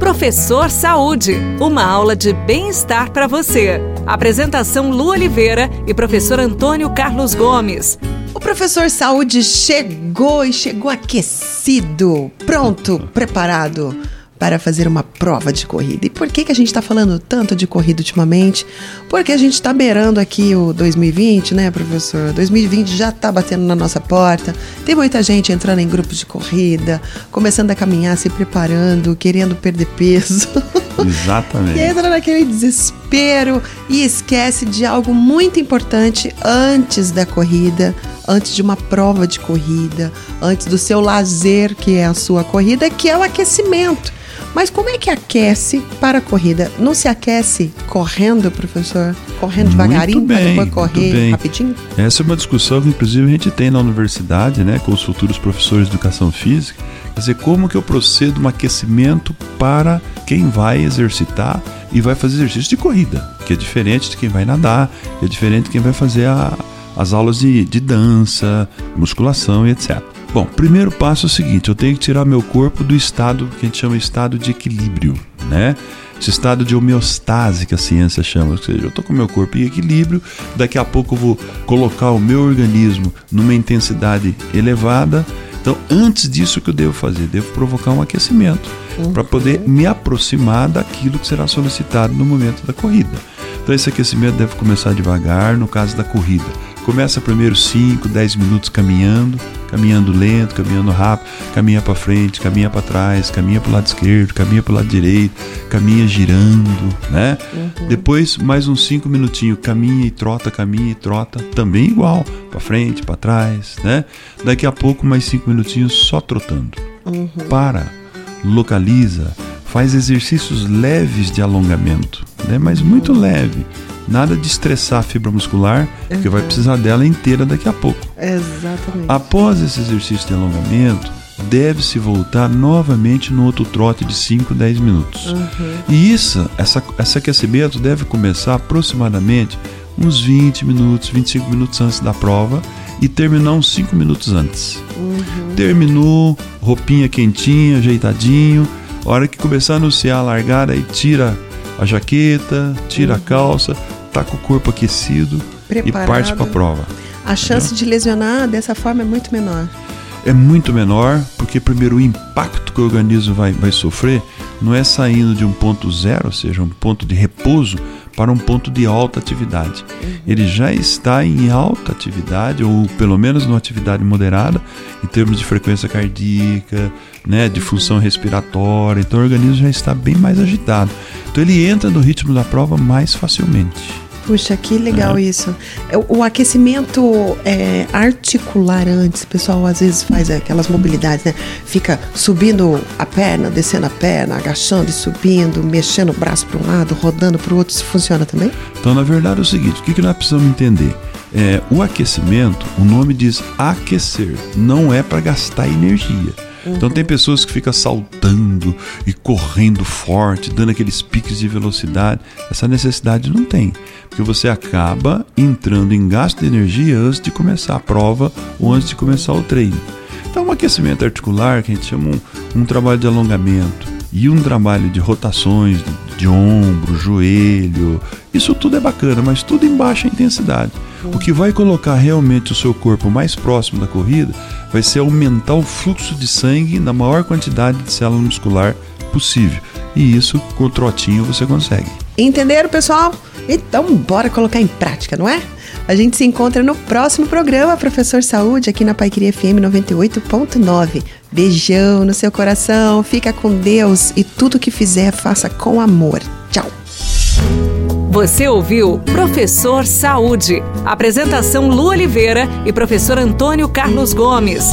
Professor Saúde, uma aula de bem-estar para você. Apresentação Lu Oliveira e professor Antônio Carlos Gomes. O professor Saúde chegou e chegou aquecido, pronto, preparado para fazer uma prova de corrida. E por que, que a gente está falando tanto de corrida ultimamente? Porque a gente está beirando aqui o 2020, né, professor? 2020 já está batendo na nossa porta. Tem muita gente entrando em grupos de corrida, começando a caminhar, se preparando, querendo perder peso. Exatamente. e entra naquele desespero e esquece de algo muito importante antes da corrida, antes de uma prova de corrida, antes do seu lazer, que é a sua corrida, que é o aquecimento. Mas como é que aquece para a corrida? Não se aquece correndo, professor? Correndo devagarinho para depois correr rapidinho? Essa é uma discussão que, inclusive, a gente tem na universidade, né, com os futuros professores de educação física. Quer dizer, como que eu procedo um aquecimento para quem vai exercitar e vai fazer exercício de corrida, que é diferente de quem vai nadar, que é diferente de quem vai fazer a, as aulas de, de dança, musculação e etc. Bom, primeiro passo é o seguinte: eu tenho que tirar meu corpo do estado que a gente chama de estado de equilíbrio, né? Esse estado de homeostase que a ciência chama, ou seja, eu estou com meu corpo em equilíbrio, daqui a pouco eu vou colocar o meu organismo numa intensidade elevada. Então, antes disso, o que eu devo fazer? Devo provocar um aquecimento uhum. para poder me aproximar daquilo que será solicitado no momento da corrida. Então, esse aquecimento deve começar devagar, no caso da corrida Começa primeiro 5, 10 minutos caminhando, caminhando lento, caminhando rápido, caminha para frente, caminha para trás, caminha para o lado esquerdo, caminha para o lado direito, caminha girando, né? Uhum. Depois mais uns 5 minutinhos, caminha e trota, caminha e trota, também igual, para frente, para trás, né? Daqui a pouco mais 5 minutinhos só trotando. Uhum. Para, localiza, faz exercícios leves de alongamento, né? Mas muito leve Nada de estressar a fibra muscular, uhum. porque vai precisar dela inteira daqui a pouco. Exatamente. Após esse exercício de alongamento, deve-se voltar novamente no outro trote de 5, 10 minutos. Uhum. E isso, essa, esse aquecimento deve começar aproximadamente uns 20 minutos, 25 minutos antes da prova e terminar uns 5 minutos antes. Uhum. Terminou, roupinha quentinha, ajeitadinho. Hora que começar a anunciar a largada, aí tira a jaqueta, tira uhum. a calça, tá com o corpo aquecido Preparado. e parte para a prova. A chance Entendeu? de lesionar dessa forma é muito menor. É muito menor, porque primeiro o impacto que o organismo vai, vai sofrer não é saindo de um ponto zero, ou seja, um ponto de repouso, para um ponto de alta atividade. Uhum. Ele já está em alta atividade, ou pelo menos numa atividade moderada, em termos de frequência cardíaca, né, de função uhum. respiratória. Então o organismo já está bem mais agitado. Então ele entra no ritmo da prova mais facilmente. Puxa, que legal é. isso. É, o aquecimento é, articular antes, o pessoal às vezes faz aquelas mobilidades, né? Fica subindo a perna, descendo a perna, agachando e subindo, mexendo o braço para um lado, rodando para o outro. Isso funciona também? Então, na verdade, é o seguinte: o que, que nós precisamos entender? É, o aquecimento, o nome diz aquecer, não é para gastar energia. Uhum. Então tem pessoas que ficam saltando e correndo forte, dando aqueles piques de velocidade. Essa necessidade não tem, porque você acaba entrando em gasto de energia antes de começar a prova ou antes de começar o treino. Então, um aquecimento articular, que a gente chama um, um trabalho de alongamento e um trabalho de rotações de ombro, joelho, isso tudo é bacana, mas tudo em baixa intensidade. O que vai colocar realmente o seu corpo mais próximo da corrida vai ser aumentar o fluxo de sangue na maior quantidade de célula muscular possível. E isso com o trotinho você consegue. Entenderam, pessoal? Então, bora colocar em prática, não é? A gente se encontra no próximo programa, Professor Saúde, aqui na Paiqueria FM 98.9. Beijão no seu coração, fica com Deus e tudo que fizer, faça com amor. Tchau. Você ouviu Professor Saúde. Apresentação Lu Oliveira e professor Antônio Carlos Gomes.